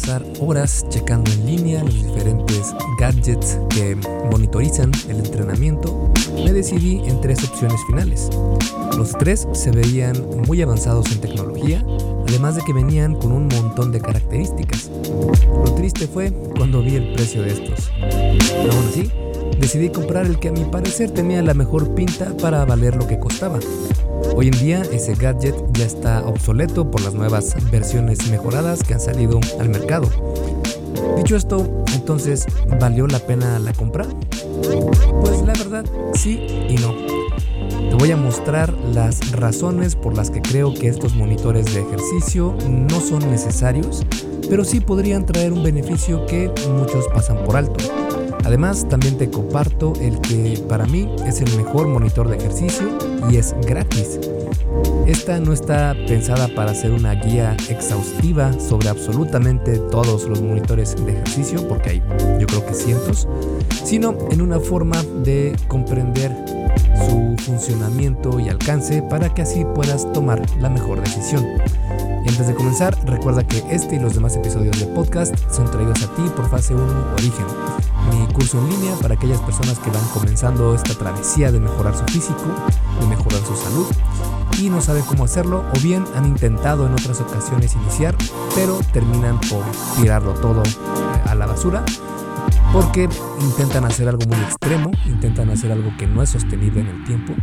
pasar horas checando en línea los diferentes gadgets que monitorizan el entrenamiento, me decidí en tres opciones finales. Los tres se veían muy avanzados en tecnología, además de que venían con un montón de características. Lo triste fue cuando vi el precio de estos. Aún así, decidí comprar el que a mi parecer tenía la mejor pinta para valer lo que costaba. Hoy en día ese gadget ya está obsoleto por las nuevas versiones mejoradas que han salido al mercado. Dicho esto, entonces, ¿valió la pena la compra? Pues la verdad, sí y no. Te voy a mostrar las razones por las que creo que estos monitores de ejercicio no son necesarios, pero sí podrían traer un beneficio que muchos pasan por alto. Además, también te comparto el que para mí es el mejor monitor de ejercicio y es gratis. Esta no está pensada para ser una guía exhaustiva sobre absolutamente todos los monitores de ejercicio, porque hay yo creo que cientos, sino en una forma de comprender su funcionamiento y alcance para que así puedas tomar la mejor decisión. Y antes de comenzar, recuerda que este y los demás episodios de podcast son traídos a ti por Fase 1 Origen, mi curso en línea para aquellas personas que van comenzando esta travesía de mejorar su físico, de mejorar su salud. Y no saben cómo hacerlo o bien han intentado en otras ocasiones iniciar, pero terminan por tirarlo todo a la basura porque intentan hacer algo muy extremo, intentan hacer algo que no es sostenible en el tiempo.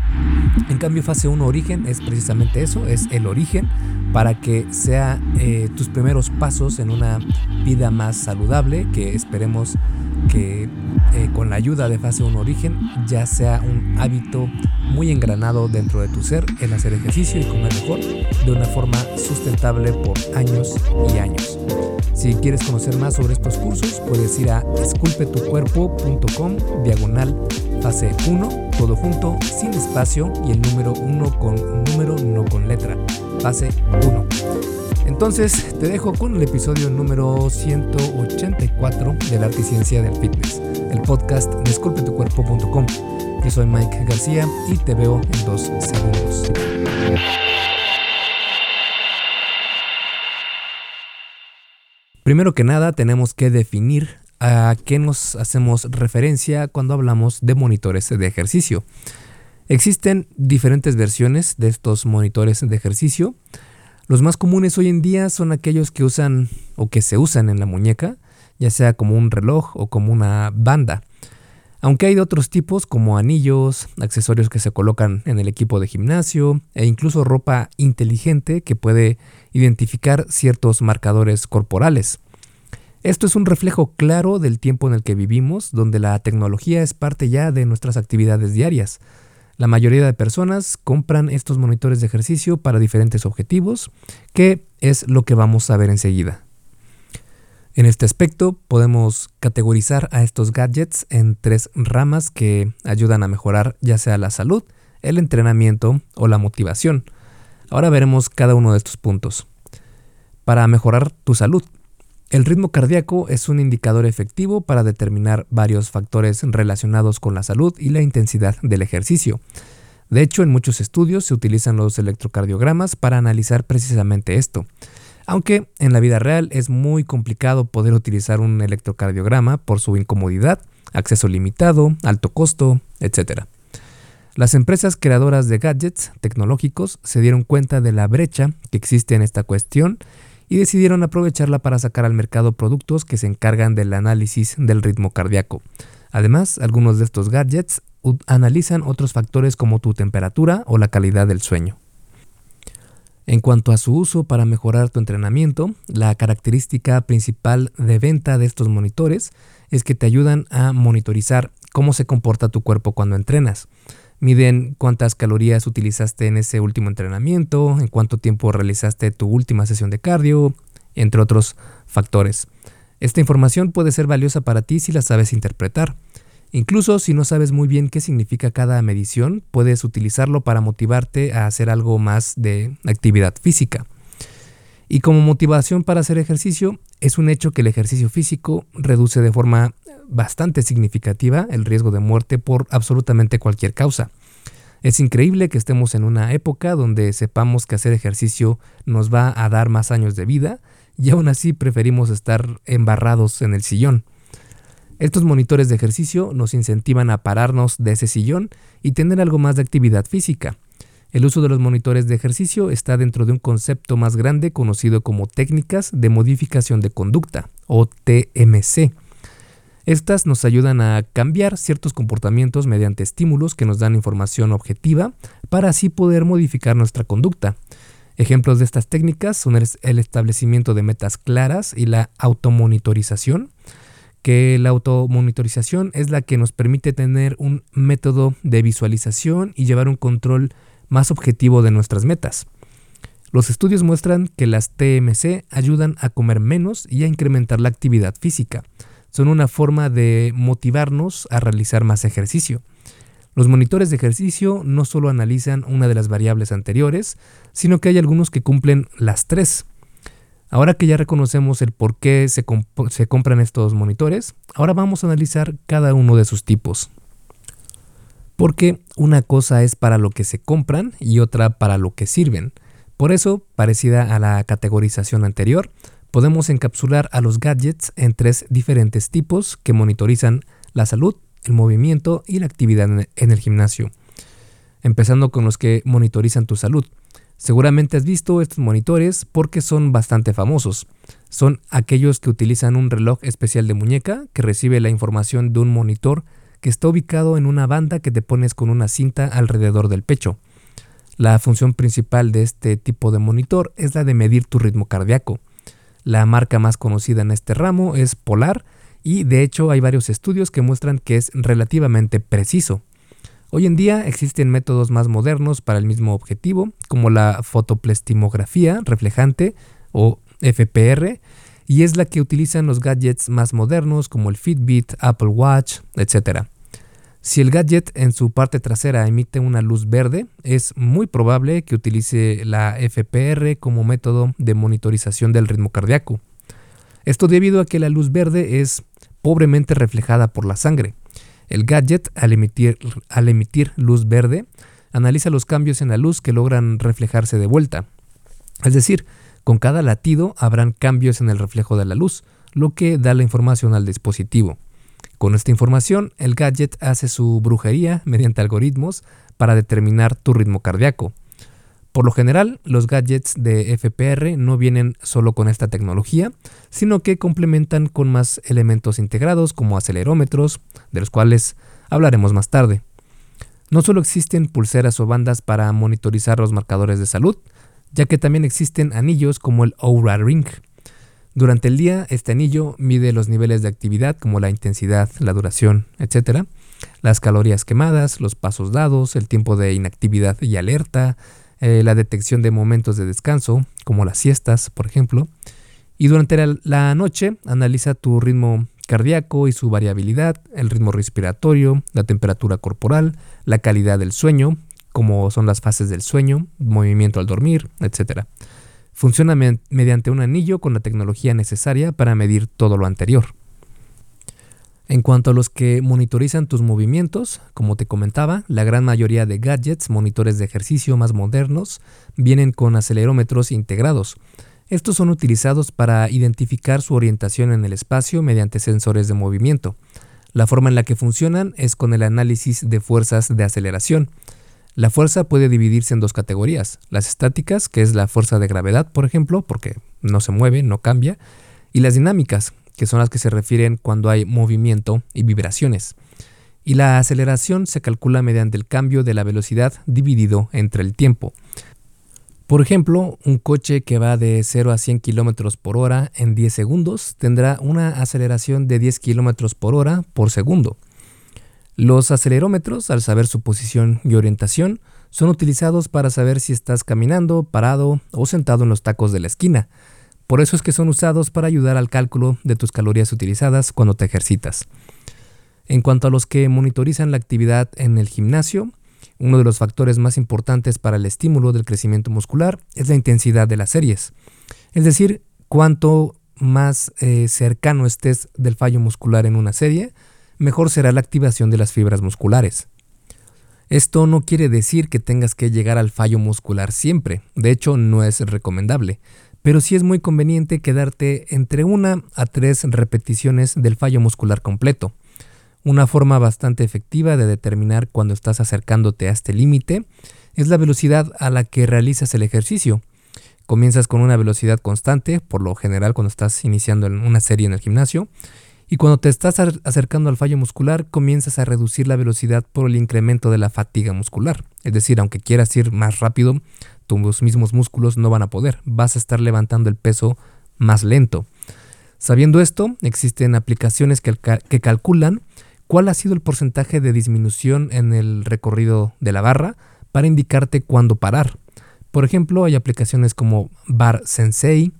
En cambio, fase 1 origen es precisamente eso, es el origen para que sea eh, tus primeros pasos en una vida más saludable, que esperemos que eh, con la ayuda de fase 1 origen ya sea un hábito muy engranado dentro de tu ser el hacer ejercicio y comer mejor de una forma sustentable por años y años. Si quieres conocer más sobre estos cursos, puedes ir a esculpetucuerpo.com diagonal fase 1, todo junto, sin espacio y el número 1 con número, no con letra, fase 1. Entonces te dejo con el episodio número 184 de la arte y ciencia del fitness, el podcast de. Yo soy Mike García y te veo en dos segundos. Primero que nada tenemos que definir a qué nos hacemos referencia cuando hablamos de monitores de ejercicio. Existen diferentes versiones de estos monitores de ejercicio. Los más comunes hoy en día son aquellos que usan o que se usan en la muñeca, ya sea como un reloj o como una banda. Aunque hay de otros tipos como anillos, accesorios que se colocan en el equipo de gimnasio e incluso ropa inteligente que puede identificar ciertos marcadores corporales. Esto es un reflejo claro del tiempo en el que vivimos, donde la tecnología es parte ya de nuestras actividades diarias. La mayoría de personas compran estos monitores de ejercicio para diferentes objetivos, que es lo que vamos a ver enseguida. En este aspecto podemos categorizar a estos gadgets en tres ramas que ayudan a mejorar ya sea la salud, el entrenamiento o la motivación. Ahora veremos cada uno de estos puntos. Para mejorar tu salud. El ritmo cardíaco es un indicador efectivo para determinar varios factores relacionados con la salud y la intensidad del ejercicio. De hecho, en muchos estudios se utilizan los electrocardiogramas para analizar precisamente esto aunque en la vida real es muy complicado poder utilizar un electrocardiograma por su incomodidad, acceso limitado, alto costo, etc. Las empresas creadoras de gadgets tecnológicos se dieron cuenta de la brecha que existe en esta cuestión y decidieron aprovecharla para sacar al mercado productos que se encargan del análisis del ritmo cardíaco. Además, algunos de estos gadgets analizan otros factores como tu temperatura o la calidad del sueño. En cuanto a su uso para mejorar tu entrenamiento, la característica principal de venta de estos monitores es que te ayudan a monitorizar cómo se comporta tu cuerpo cuando entrenas. Miden cuántas calorías utilizaste en ese último entrenamiento, en cuánto tiempo realizaste tu última sesión de cardio, entre otros factores. Esta información puede ser valiosa para ti si la sabes interpretar. Incluso si no sabes muy bien qué significa cada medición, puedes utilizarlo para motivarte a hacer algo más de actividad física. Y como motivación para hacer ejercicio, es un hecho que el ejercicio físico reduce de forma bastante significativa el riesgo de muerte por absolutamente cualquier causa. Es increíble que estemos en una época donde sepamos que hacer ejercicio nos va a dar más años de vida y aún así preferimos estar embarrados en el sillón. Estos monitores de ejercicio nos incentivan a pararnos de ese sillón y tener algo más de actividad física. El uso de los monitores de ejercicio está dentro de un concepto más grande conocido como técnicas de modificación de conducta o TMC. Estas nos ayudan a cambiar ciertos comportamientos mediante estímulos que nos dan información objetiva para así poder modificar nuestra conducta. Ejemplos de estas técnicas son el establecimiento de metas claras y la automonitorización, que la automonitorización es la que nos permite tener un método de visualización y llevar un control más objetivo de nuestras metas. Los estudios muestran que las TMC ayudan a comer menos y a incrementar la actividad física. Son una forma de motivarnos a realizar más ejercicio. Los monitores de ejercicio no solo analizan una de las variables anteriores, sino que hay algunos que cumplen las tres. Ahora que ya reconocemos el por qué se, se compran estos monitores, ahora vamos a analizar cada uno de sus tipos. Porque una cosa es para lo que se compran y otra para lo que sirven. Por eso, parecida a la categorización anterior, podemos encapsular a los gadgets en tres diferentes tipos que monitorizan la salud, el movimiento y la actividad en el gimnasio. Empezando con los que monitorizan tu salud. Seguramente has visto estos monitores porque son bastante famosos. Son aquellos que utilizan un reloj especial de muñeca que recibe la información de un monitor que está ubicado en una banda que te pones con una cinta alrededor del pecho. La función principal de este tipo de monitor es la de medir tu ritmo cardíaco. La marca más conocida en este ramo es Polar y de hecho hay varios estudios que muestran que es relativamente preciso. Hoy en día existen métodos más modernos para el mismo objetivo, como la fotoplestimografía reflejante o FPR, y es la que utilizan los gadgets más modernos como el Fitbit, Apple Watch, etc. Si el gadget en su parte trasera emite una luz verde, es muy probable que utilice la FPR como método de monitorización del ritmo cardíaco. Esto debido a que la luz verde es pobremente reflejada por la sangre, el gadget, al emitir, luz verde, analiza los cambios en la luz que logran reflejarse de vuelta. Es decir, con cada latido habrán cambios en el reflejo de la luz, lo que da la información al dispositivo. Con esta información, el gadget hace su brujería mediante algoritmos para determinar tu ritmo cardíaco. Por lo general, los gadgets de FPR no vienen solo con esta tecnología, sino que complementan con más elementos integrados como acelerómetros, de los cuales hablaremos más tarde. No solo existen pulseras o bandas para monitorizar los marcadores de salud, ya que también existen anillos como el Oura Ring. Durante el día, este anillo mide los niveles de actividad como la intensidad, la duración, etc., las calorías quemadas, los pasos dados, el tiempo de inactividad y alerta, eh, la detección de momentos de descanso, como las siestas, por ejemplo. Y durante la, noche analiza tu ritmo cardíaco y su variabilidad, el ritmo respiratorio, la temperatura corporal, la calidad del sueño, como son las fases del sueño, movimiento al dormir, etc. Funciona mediante un anillo con la tecnología necesaria para medir todo lo anterior. En cuanto a los que monitorizan tus movimientos, como te comentaba, la gran mayoría de gadgets, monitores de ejercicio más modernos, vienen con acelerómetros integrados. Estos son utilizados para identificar su orientación en el espacio mediante sensores de movimiento. La forma en la que funcionan es con el análisis de fuerzas de aceleración. La fuerza puede dividirse en dos categorías, las estáticas, que es la fuerza de gravedad, por ejemplo, porque no se mueve, no cambia, y las dinámicas, que son las que se refieren cuando hay movimiento y vibraciones. Y la aceleración se calcula mediante el cambio de la velocidad dividido entre el tiempo. Por ejemplo, un coche que va de 0 a 100 km por hora en 10 segundos tendrá una aceleración de 10 km por hora por segundo. Los acelerómetros, al saber su posición y orientación, son utilizados para saber si estás caminando, parado o sentado en los tacos de la esquina, por eso es que son usados para ayudar al cálculo de tus calorías utilizadas cuando te ejercitas. En cuanto a los que monitorizan la actividad en el gimnasio, uno de los factores más importantes para el estímulo del crecimiento muscular es la intensidad de las series. Es decir, cuanto más eh, cercano estés del fallo muscular en una serie, mejor será la activación de las fibras musculares. Esto no quiere decir que tengas que llegar al fallo muscular siempre, de hecho no es recomendable, pero sí es muy conveniente quedarte entre una a tres repeticiones del fallo muscular completo. Una forma bastante efectiva de determinar cuando estás acercándote a este límite es la velocidad a la que realizas el ejercicio. Comienzas con una velocidad constante, por lo general cuando estás iniciando una serie en el gimnasio, y cuando te estás acercando al fallo muscular comienzas a reducir la velocidad por el incremento de la fatiga muscular. Es decir, aunque quieras ir más rápido, tus mismos músculos no van a poder, vas a estar levantando el peso más lento. Sabiendo esto, existen aplicaciones que, calculan cuál ha sido el porcentaje de disminución en el recorrido de la barra para indicarte cuándo parar. Por ejemplo, hay aplicaciones como Bar Sensei,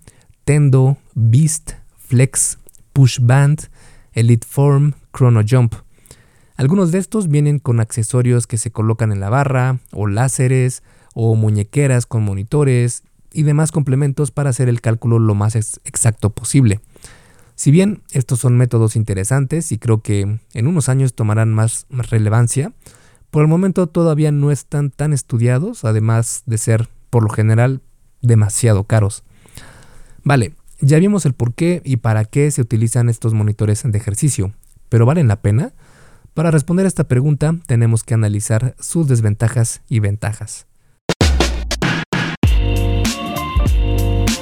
Tendo, Beast, Flex, Push Band, Elite Form, Chrono Jump. Algunos de estos vienen con accesorios que se colocan en la barra, o láseres, o muñequeras con monitores y demás complementos para hacer el cálculo lo más exacto posible. Si bien estos son métodos interesantes y creo que en unos años tomarán más, relevancia, por el momento todavía no están tan estudiados, además de ser por lo general demasiado caros. Vale, ya vimos el por qué y para qué se utilizan estos monitores de ejercicio, pero ¿valen la pena? Para responder a esta pregunta tenemos que analizar sus desventajas y ventajas.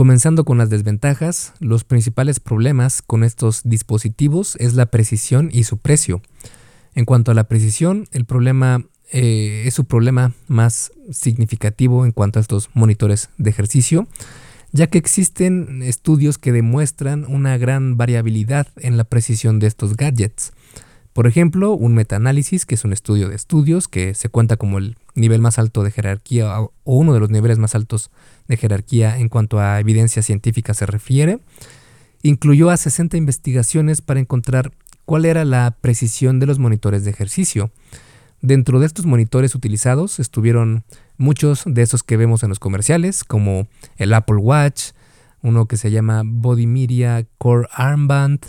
Comenzando con las desventajas, los principales problemas con estos dispositivos es la precisión y su precio. En cuanto a la precisión, el problema eh, es su problema más significativo en cuanto a estos monitores de ejercicio, ya que existen estudios que demuestran una gran variabilidad en la precisión de estos gadgets. Por ejemplo, un metaanálisis, que es un estudio de estudios que se cuenta como el nivel más alto de jerarquía o uno de los niveles más altos de jerarquía en cuanto a evidencia científica se refiere, incluyó a 60 investigaciones para encontrar cuál era la precisión de los monitores de ejercicio. Dentro de estos monitores utilizados estuvieron muchos de esos que vemos en los comerciales, como el Apple Watch, uno que se llama Body Media Core Armband,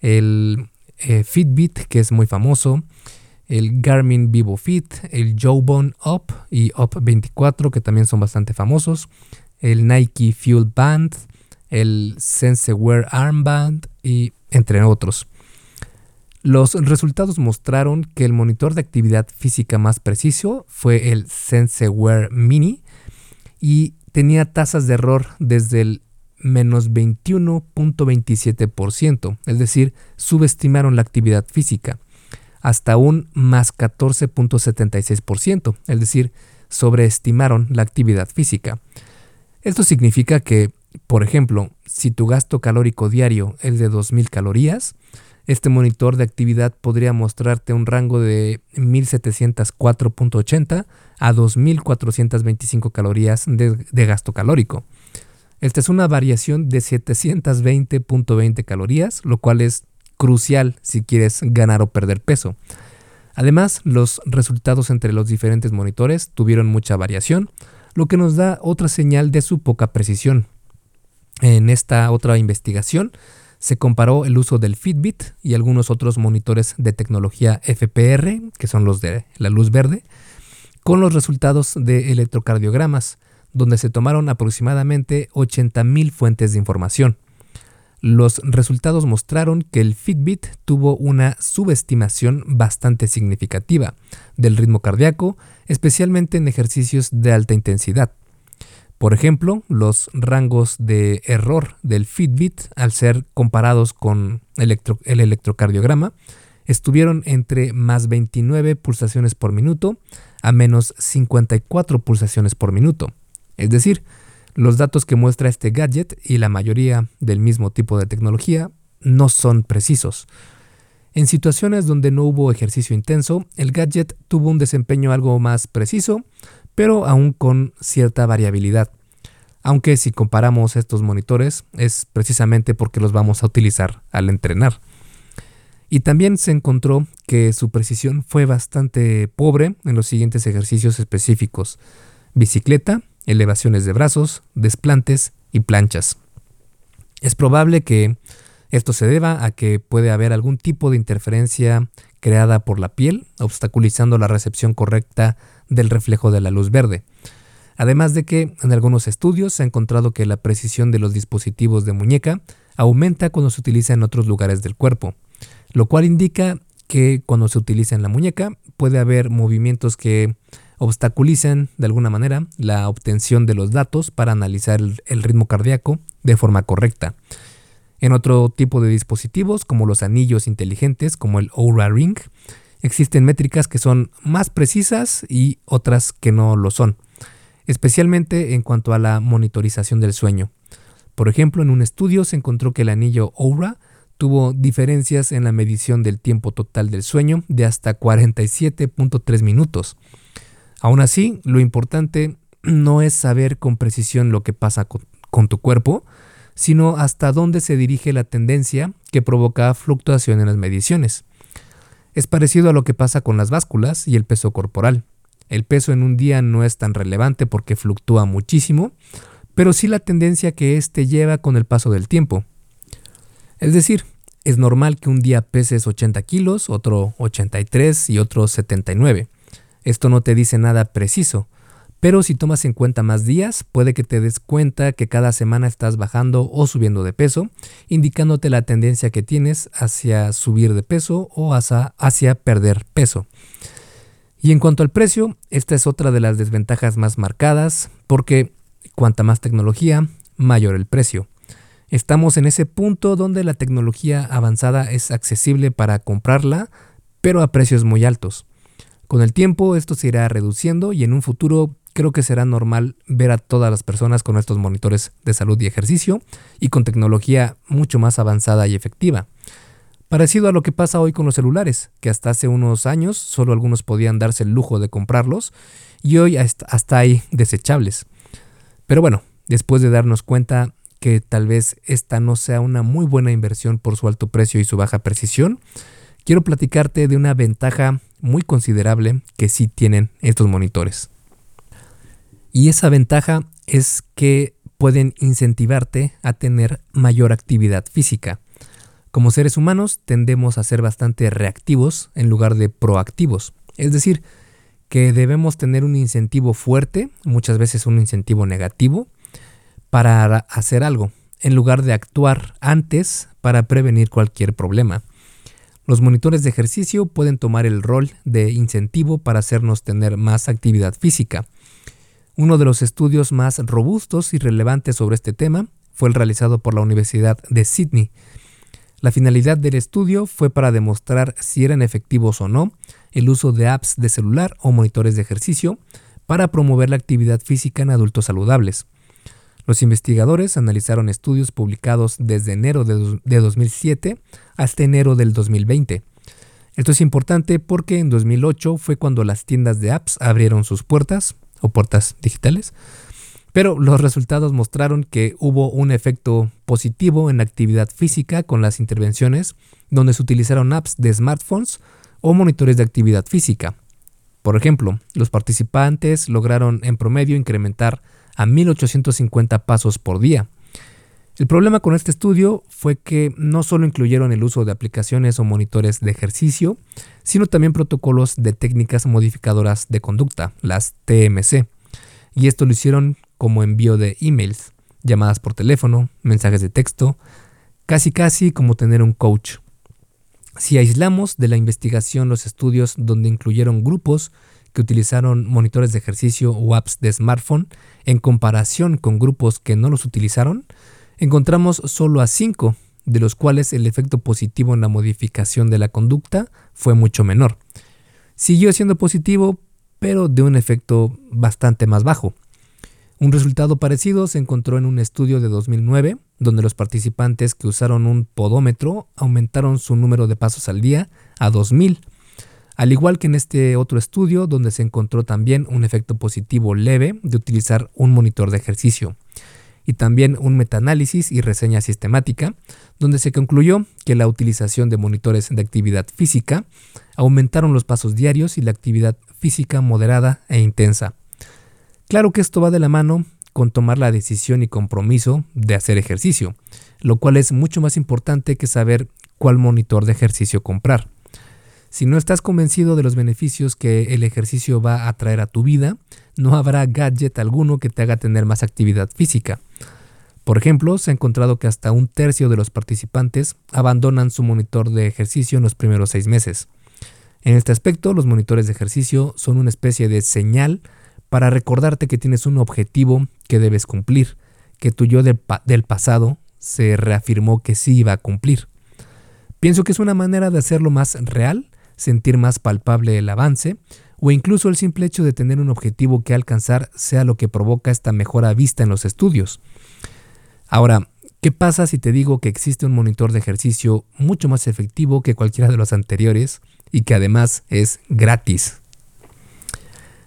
el eh, Fitbit, que es muy famoso, el Garmin Vivo Fit, el Jawbone Up y Up 24, que también son bastante famosos, el Nike Fuel Band, el SenseWear Armband y entre otros. Los resultados mostraron que el monitor de actividad física más preciso fue el SenseWear Mini y tenía tasas de error desde el menos 21.27%, es decir, subestimaron la actividad física, hasta un más 14.76%, es decir, sobreestimaron la actividad física. Esto significa que, por ejemplo, si tu gasto calórico diario es de 2.000 calorías, este monitor de actividad podría mostrarte un rango de 1704.80 a 2425 calorías de gasto calórico. Esta es una variación de 720.20 calorías, lo cual es crucial si quieres ganar o perder peso. Además, los resultados entre los diferentes monitores tuvieron mucha variación, lo que nos da otra señal de su poca precisión. En esta otra investigación se comparó el uso del Fitbit y algunos otros monitores de tecnología FPR, que son los de la luz verde, con los resultados de electrocardiogramas donde se tomaron aproximadamente 80.000 fuentes de información. Los resultados mostraron que el Fitbit tuvo una subestimación bastante significativa del ritmo cardíaco, especialmente en ejercicios de alta intensidad. Por ejemplo, los rangos de error del Fitbit, al ser comparados con el electrocardiograma, estuvieron entre más 29 pulsaciones por minuto a menos 54 pulsaciones por minuto. Es decir, los datos que muestra este gadget y la mayoría del mismo tipo de tecnología no son precisos. En situaciones donde no hubo ejercicio intenso, el gadget tuvo un desempeño algo más preciso, pero aún con cierta variabilidad. Aunque si comparamos estos monitores es precisamente porque los vamos a utilizar al entrenar. Y también se encontró que su precisión fue bastante pobre en los siguientes ejercicios específicos. Bicicleta, elevaciones de brazos, desplantes y planchas. Es probable que esto se deba a que puede haber algún tipo de interferencia creada por la piel, obstaculizando la recepción correcta del reflejo de la luz verde. Además de que en algunos estudios se ha encontrado que la precisión de los dispositivos de muñeca aumenta cuando se utiliza en otros lugares del cuerpo lo cual indica que cuando se utiliza en la muñeca puede haber movimientos que obstaculicen de alguna manera la obtención de los datos para analizar el, ritmo cardíaco de forma correcta. En otro tipo de dispositivos, como los anillos inteligentes, como el Oura Ring, existen métricas que son más precisas y otras que no lo son, especialmente en cuanto a la monitorización del sueño. Por ejemplo, en un estudio se encontró que el anillo Oura tuvo diferencias en la medición del tiempo total del sueño de hasta 47.3 minutos. Aún así, lo importante no es saber con precisión lo que pasa con, tu cuerpo, sino hasta dónde se dirige la tendencia que provoca fluctuación en las mediciones. Es parecido a lo que pasa con las básculas y el peso corporal. El peso en un día no es tan relevante porque fluctúa muchísimo, pero sí la tendencia que éste lleva con el paso del tiempo. Es decir, es normal que un día peses 80 kilos, otro 83 y otro 79. Esto no te dice nada preciso, pero si tomas en cuenta más días, puede que te des cuenta que cada semana estás bajando o subiendo de peso, indicándote la tendencia que tienes hacia subir de peso o hacia, perder peso. Y en cuanto al precio, esta es otra de las desventajas más marcadas, porque cuanta más tecnología, mayor el precio. Estamos en ese punto donde la tecnología avanzada es accesible para comprarla, pero a precios muy altos. Con el tiempo esto se irá reduciendo y en un futuro creo que será normal ver a todas las personas con estos monitores de salud y ejercicio y con tecnología mucho más avanzada y efectiva. Parecido a lo que pasa hoy con los celulares, que hasta hace unos años solo algunos podían darse el lujo de comprarlos y hoy hasta hay desechables. Pero bueno, después de darnos cuenta que tal vez esta no sea una muy buena inversión por su alto precio y su baja precisión, quiero platicarte de una ventaja muy considerable que sí tienen estos monitores. Y esa ventaja es que pueden incentivarte a tener mayor actividad física. Como seres humanos tendemos a ser bastante reactivos en lugar de proactivos. Es decir, que debemos tener un incentivo fuerte, muchas veces un incentivo negativo, para hacer algo, en lugar de actuar antes para prevenir cualquier problema. Los monitores de ejercicio pueden tomar el rol de incentivo para hacernos tener más actividad física. Uno de los estudios más robustos y relevantes sobre este tema fue el realizado por la Universidad de Sydney. La finalidad del estudio fue para demostrar si eran efectivos o no el uso de apps de celular o monitores de ejercicio para promover la actividad física en adultos saludables. Los investigadores analizaron estudios publicados desde enero de, 2007 hasta enero del 2020. Esto es importante porque en 2008 fue cuando las tiendas de apps abrieron sus puertas o puertas digitales, pero los resultados mostraron que hubo un efecto positivo en la actividad física con las intervenciones donde se utilizaron apps de smartphones o monitores de actividad física. Por ejemplo, los participantes lograron en promedio incrementar a 1850 pasos por día. El problema con este estudio fue que no solo incluyeron el uso de aplicaciones o monitores de ejercicio, sino también protocolos de técnicas modificadoras de conducta, las TMC. Y esto lo hicieron como envío de emails, llamadas por teléfono, mensajes de texto, casi casi como tener un coach. Si aislamos de la investigación los estudios donde incluyeron grupos que utilizaron monitores de ejercicio o apps de smartphone en comparación con grupos que no los utilizaron, encontramos solo a 5 de los cuales el efecto positivo en la modificación de la conducta fue mucho menor. Siguió siendo positivo, pero de un efecto bastante más bajo. Un resultado parecido se encontró en un estudio de 2009, donde los participantes que usaron un podómetro aumentaron su número de pasos al día a 2000, al igual que en este otro estudio, donde se encontró también un efecto positivo leve de utilizar un monitor de ejercicio, y también un metaanálisis y reseña sistemática, donde se concluyó que la utilización de monitores de actividad física aumentaron los pasos diarios y la actividad física moderada e intensa. Claro que esto va de la mano con tomar la decisión y compromiso de hacer ejercicio, lo cual es mucho más importante que saber cuál monitor de ejercicio comprar. Si no estás convencido de los beneficios que el ejercicio va a traer a tu vida, no habrá gadget alguno que te haga tener más actividad física. Por ejemplo, se ha encontrado que hasta un tercio de los participantes abandonan su monitor de ejercicio en los primeros seis meses. En este aspecto, los monitores de ejercicio son una especie de señal para recordarte que tienes un objetivo que debes cumplir, que tu yo del pasado se reafirmó que sí iba a cumplir. Pienso que es una manera de hacerlo más real, sentir más palpable el avance, o incluso el simple hecho de tener un objetivo que alcanzar sea lo que provoca esta mejora vista en los estudios. Ahora, ¿qué pasa si te digo que existe un monitor de ejercicio mucho más efectivo que cualquiera de los anteriores y que además es gratis.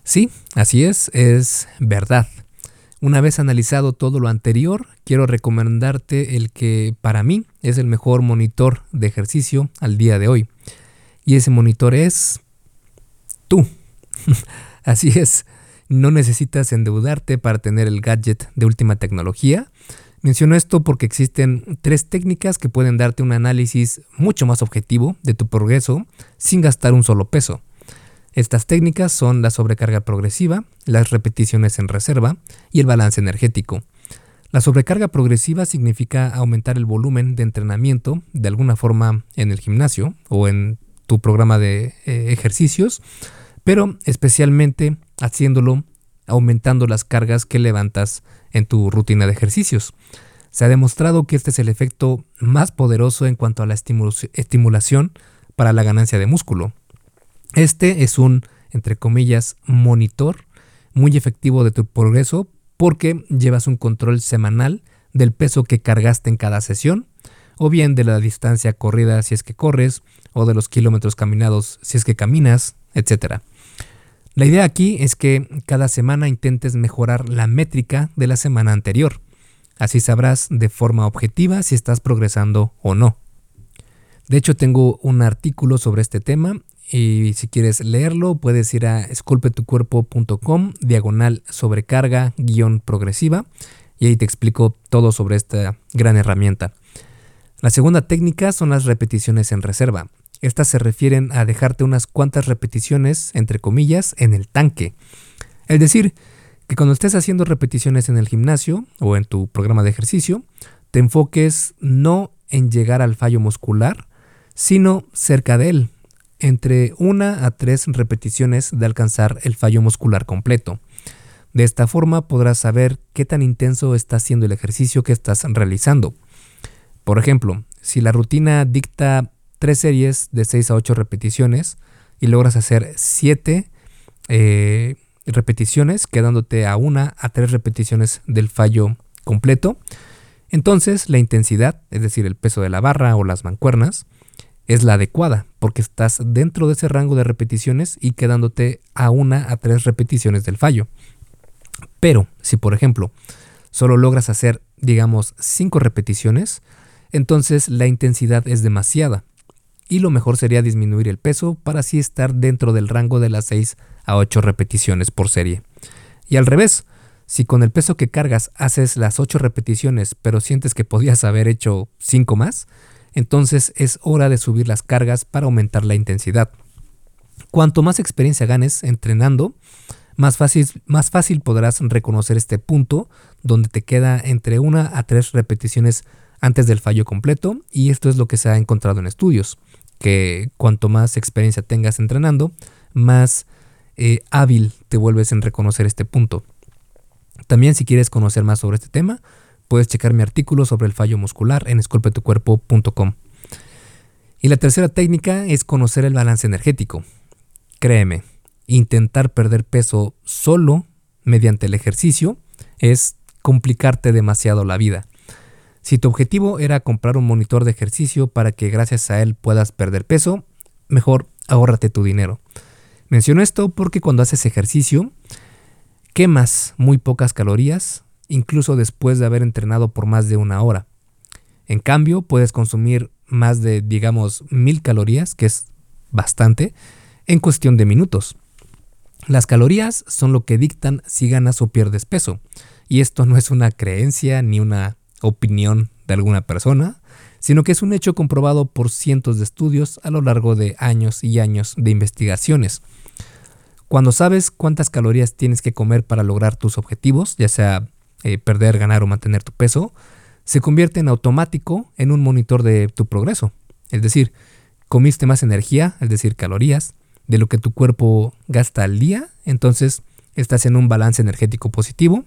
Sí, así es, es verdad. Una vez analizado todo lo anterior, quiero recomendarte el que para mí es el mejor monitor de ejercicio al día de hoy. Y ese monitor es tú. Así es, no necesitas endeudarte para tener el gadget de última tecnología. Menciono esto porque existen tres técnicas que pueden darte un análisis mucho más objetivo de tu progreso sin gastar un solo peso. Estas técnicas son la sobrecarga progresiva, las repeticiones en reserva y el balance energético. La sobrecarga progresiva significa aumentar el volumen de entrenamiento de alguna forma en el gimnasio o en tu programa de eh, ejercicios, pero especialmente haciéndolo aumentando las cargas que levantas en tu rutina de ejercicios. Se ha demostrado que este es el efecto más poderoso en cuanto a la estimulación para la ganancia de músculo. Este es un, entre comillas, monitor muy efectivo de tu progreso porque llevas un control semanal del peso que cargaste en cada sesión, o bien de la distancia corrida si es que corres, o de los kilómetros caminados si es que caminas, etc. La idea aquí es que cada semana intentes mejorar la métrica de la semana anterior. Así sabrás de forma objetiva si estás progresando o no. De hecho, tengo un artículo sobre este tema y si quieres leerlo puedes ir a esculpetucuerpo.com diagonal sobrecarga guion progresiva y ahí te explico todo sobre esta gran herramienta. La segunda técnica son las repeticiones en reserva. Estas se refieren a dejarte unas cuantas repeticiones, entre comillas, en el tanque. Es decir, que cuando estés haciendo repeticiones en el gimnasio o en tu programa de ejercicio, te enfoques no en llegar al fallo muscular, sino cerca de él, entre una a tres repeticiones de alcanzar el fallo muscular completo. De esta forma podrás saber qué tan intenso está siendo el ejercicio que estás realizando. Por ejemplo, si la rutina dicta tres series de 6 a 8 repeticiones y logras hacer 7 eh, repeticiones, quedándote a una a tres repeticiones del fallo completo, entonces la intensidad, es decir, el peso de la barra o las mancuernas, es la adecuada, porque estás dentro de ese rango de repeticiones y quedándote a una a tres repeticiones del fallo. Pero si, por ejemplo, solo logras hacer, digamos, 5 repeticiones, entonces la intensidad es demasiada y lo mejor sería disminuir el peso para así estar dentro del rango de las 6 a 8 repeticiones por serie. Y al revés, si con el peso que cargas haces las 8 repeticiones pero sientes que podías haber hecho 5 más, entonces es hora de subir las cargas para aumentar la intensidad. Cuanto más experiencia ganes entrenando, más fácil, más fácil podrás reconocer este punto donde te queda entre 1 a 3 repeticiones antes del fallo completo y esto es lo que se ha encontrado en estudios que cuanto más experiencia tengas entrenando, más eh, hábil te vuelves en reconocer este punto. También si quieres conocer más sobre este tema, puedes checar mi artículo sobre el fallo muscular en esculpetucuerpo.com. Y la tercera técnica es conocer el balance energético. Créeme, intentar perder peso solo mediante el ejercicio es complicarte demasiado la vida. Si tu objetivo era comprar un monitor de ejercicio para que gracias a él puedas perder peso, mejor ahórrate tu dinero. Menciono esto porque cuando haces ejercicio, quemas muy pocas calorías, incluso después de haber entrenado por más de una hora. En cambio, puedes consumir más de, digamos, mil calorías, que es bastante, en cuestión de minutos. Las calorías son lo que dictan si ganas o pierdes peso. Y esto no es una creencia ni una opinión de alguna persona, sino que es un hecho comprobado por cientos de estudios a lo largo de años y años de investigaciones. Cuando sabes cuántas calorías tienes que comer para lograr tus objetivos, ya sea eh, perder, ganar o mantener tu peso, se convierte en automático en un monitor de tu progreso. Es decir, comiste más energía, es decir, calorías, de lo que tu cuerpo gasta al día, entonces estás en un balance energético positivo,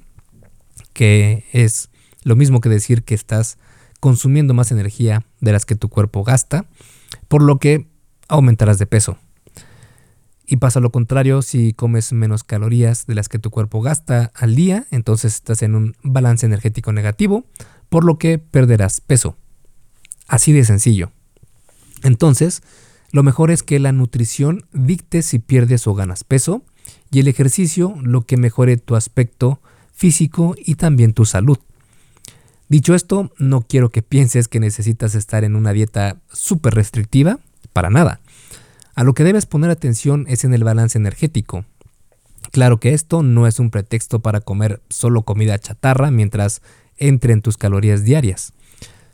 que es lo mismo que decir que estás consumiendo más energía de las que tu cuerpo gasta, por lo que aumentarás de peso. Y pasa lo contrario, si comes menos calorías de las que tu cuerpo gasta al día, entonces estás en un balance energético negativo, por lo que perderás peso. Así de sencillo. Entonces, lo mejor es que la nutrición dicte si pierdes o ganas peso y el ejercicio lo que mejore tu aspecto físico y también tu salud. Dicho esto, no quiero que pienses que necesitas estar en una dieta súper restrictiva, para nada. A lo que debes poner atención es en el balance energético. Claro que esto no es un pretexto para comer solo comida chatarra mientras entre en tus calorías diarias.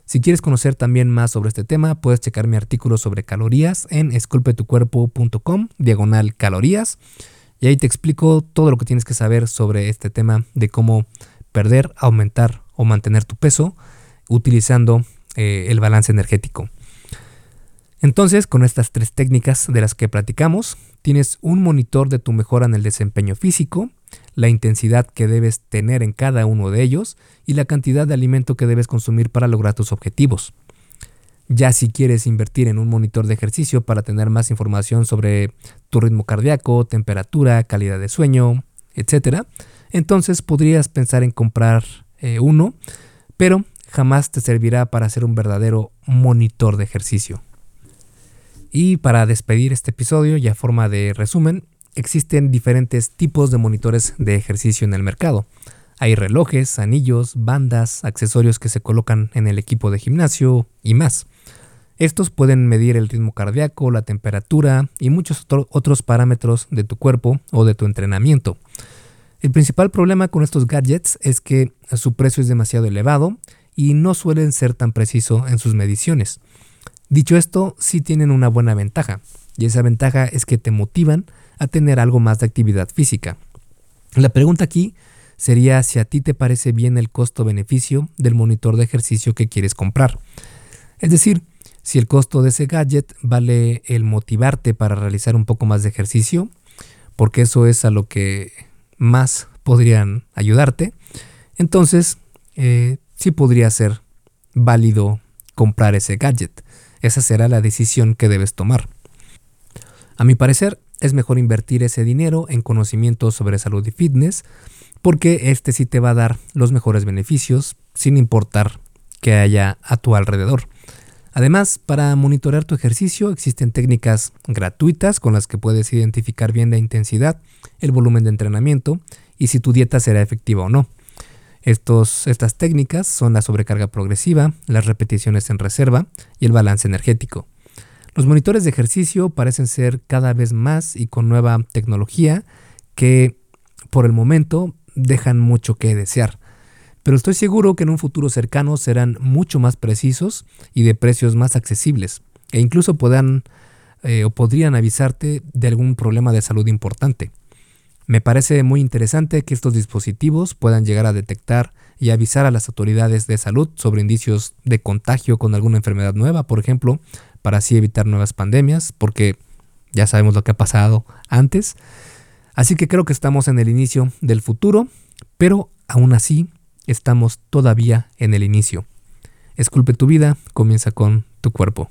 Si quieres conocer también más sobre este tema, puedes checar mi artículo sobre calorías en esculpetucuerpo.com, diagonal calorías, y ahí te explico todo lo que tienes que saber sobre este tema de cómo perder, aumentar o mantener tu peso utilizando eh, el balance energético. Entonces, con estas tres técnicas de las que platicamos, tienes un monitor de tu mejora en el desempeño físico, la intensidad que debes tener en cada uno de ellos y la cantidad de alimento que debes consumir para lograr tus objetivos. Ya si quieres invertir en un monitor de ejercicio para tener más información sobre tu ritmo cardíaco, temperatura, calidad de sueño, etc., entonces podrías pensar en comprar eh, uno, pero jamás te servirá para ser un verdadero monitor de ejercicio. Y para despedir este episodio y a forma de resumen, existen diferentes tipos de monitores de ejercicio en el mercado. Hay relojes, anillos, bandas, accesorios que se colocan en el equipo de gimnasio y más. Estos pueden medir el ritmo cardíaco, la temperatura y muchos otros parámetros de tu cuerpo o de tu entrenamiento. El principal problema con estos gadgets es que su precio es demasiado elevado y no suelen ser tan precisos en sus mediciones. Dicho esto, sí tienen una buena ventaja, y esa ventaja es que te motivan a tener algo más de actividad física. La pregunta aquí sería si a ti te parece bien el costo-beneficio del monitor de ejercicio que quieres comprar. Es decir, si el costo de ese gadget vale el motivarte para realizar un poco más de ejercicio, porque eso es a lo que más podrían ayudarte, entonces eh, sí podría ser válido comprar ese gadget. Esa será la decisión que debes tomar. A mi parecer, es mejor invertir ese dinero en conocimientos sobre salud y fitness, porque este sí te va a dar los mejores beneficios sin importar que haya a tu alrededor. Además, para monitorear tu ejercicio existen técnicas gratuitas con las que puedes identificar bien la intensidad, el volumen de entrenamiento y si tu dieta será efectiva o no. Estas técnicas son la sobrecarga progresiva, las repeticiones en reserva y el balance energético. Los monitores de ejercicio parecen ser cada vez más y con nueva tecnología que por el momento dejan mucho que desear. Pero estoy seguro que en un futuro cercano serán mucho más precisos y de precios más accesibles e incluso puedan eh, o podrían avisarte de algún problema de salud importante. Me parece muy interesante que estos dispositivos puedan llegar a detectar y avisar a las autoridades de salud sobre indicios de contagio con alguna enfermedad nueva, por ejemplo, para así evitar nuevas pandemias, porque ya sabemos lo que ha pasado antes. Así que creo que estamos en el inicio del futuro, pero aún así estamos todavía en el inicio. Esculpe tu vida, comienza con tu cuerpo.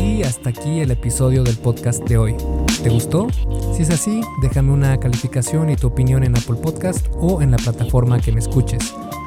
Y hasta aquí el episodio del podcast de hoy. ¿Te gustó? Si es así, déjame una calificación y tu opinión en Apple Podcast o en la plataforma que me escuches.